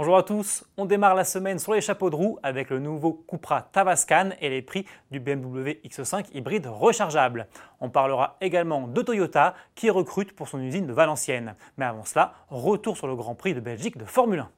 Bonjour à tous, on démarre la semaine sur les chapeaux de roue avec le nouveau Cupra Tavascan et les prix du BMW X5 hybride rechargeable. On parlera également de Toyota qui recrute pour son usine de Valenciennes. Mais avant cela, retour sur le Grand Prix de Belgique de Formule 1.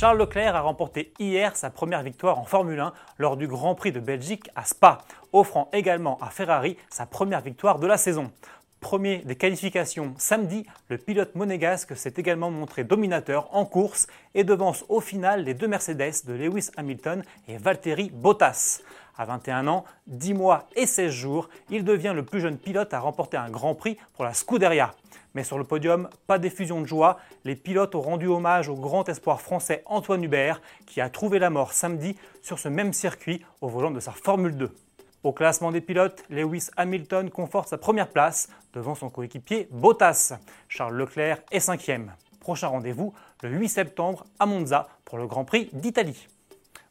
Charles Leclerc a remporté hier sa première victoire en Formule 1 lors du Grand Prix de Belgique à Spa, offrant également à Ferrari sa première victoire de la saison. Premier des qualifications samedi, le pilote monégasque s'est également montré dominateur en course et devance au final les deux Mercedes de Lewis Hamilton et Valtteri Bottas. À 21 ans, 10 mois et 16 jours, il devient le plus jeune pilote à remporter un Grand Prix pour la Scuderia. Mais sur le podium, pas d'effusion de joie. Les pilotes ont rendu hommage au grand espoir français Antoine Hubert, qui a trouvé la mort samedi sur ce même circuit au volant de sa Formule 2. Au classement des pilotes, Lewis Hamilton conforte sa première place devant son coéquipier Bottas. Charles Leclerc est cinquième. Prochain rendez-vous le 8 septembre à Monza pour le Grand Prix d'Italie.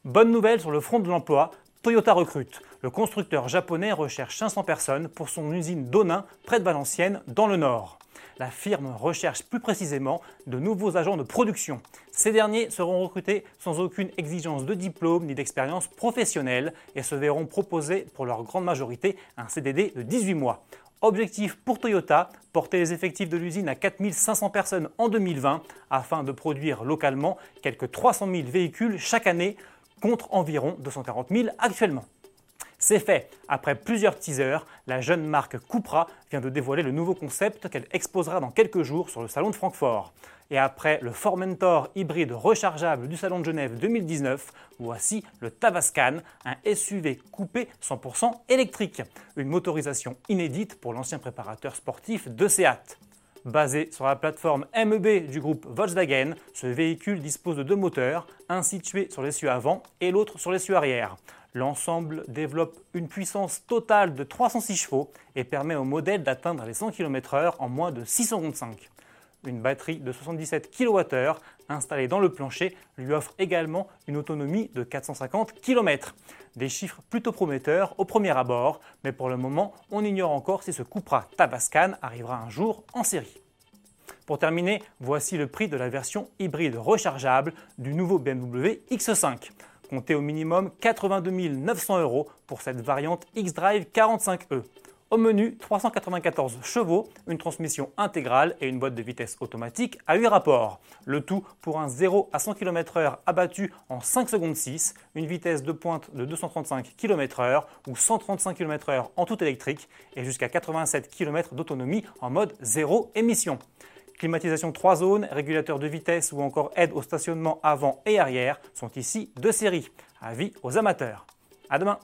Bonne nouvelle sur le front de l'emploi, Toyota recrute. Le constructeur japonais recherche 500 personnes pour son usine d'Onin près de Valenciennes dans le nord la firme recherche plus précisément de nouveaux agents de production. Ces derniers seront recrutés sans aucune exigence de diplôme ni d'expérience professionnelle et se verront proposer pour leur grande majorité un CDD de 18 mois. Objectif pour Toyota, porter les effectifs de l'usine à 4500 personnes en 2020 afin de produire localement quelques 300 000 véhicules chaque année contre environ 240 000 actuellement. C'est fait. Après plusieurs teasers, la jeune marque Cupra vient de dévoiler le nouveau concept qu'elle exposera dans quelques jours sur le salon de Francfort. Et après le Formentor hybride rechargeable du salon de Genève 2019, voici le Tavascan, un SUV coupé 100% électrique. Une motorisation inédite pour l'ancien préparateur sportif de Seat. Basé sur la plateforme MEB du groupe Volkswagen, ce véhicule dispose de deux moteurs, un situé sur l'essieu avant et l'autre sur l'essieu arrière. L'ensemble développe une puissance totale de 306 chevaux et permet au modèle d'atteindre les 100 km/h en moins de 6 secondes 5. Une batterie de 77 kWh installée dans le plancher lui offre également une autonomie de 450 km. Des chiffres plutôt prometteurs au premier abord, mais pour le moment, on ignore encore si ce Cupra Tabascan arrivera un jour en série. Pour terminer, voici le prix de la version hybride rechargeable du nouveau BMW X5. Comptez au minimum 82 900 euros pour cette variante X-Drive 45e. Au menu, 394 chevaux, une transmission intégrale et une boîte de vitesse automatique à 8 rapports. Le tout pour un 0 à 100 km/h abattu en 5 secondes 6, une vitesse de pointe de 235 km/h ou 135 km/h en tout électrique et jusqu'à 87 km d'autonomie en mode zéro émission. Climatisation 3 zones, régulateur de vitesse ou encore aide au stationnement avant et arrière sont ici de série. Avis aux amateurs. À demain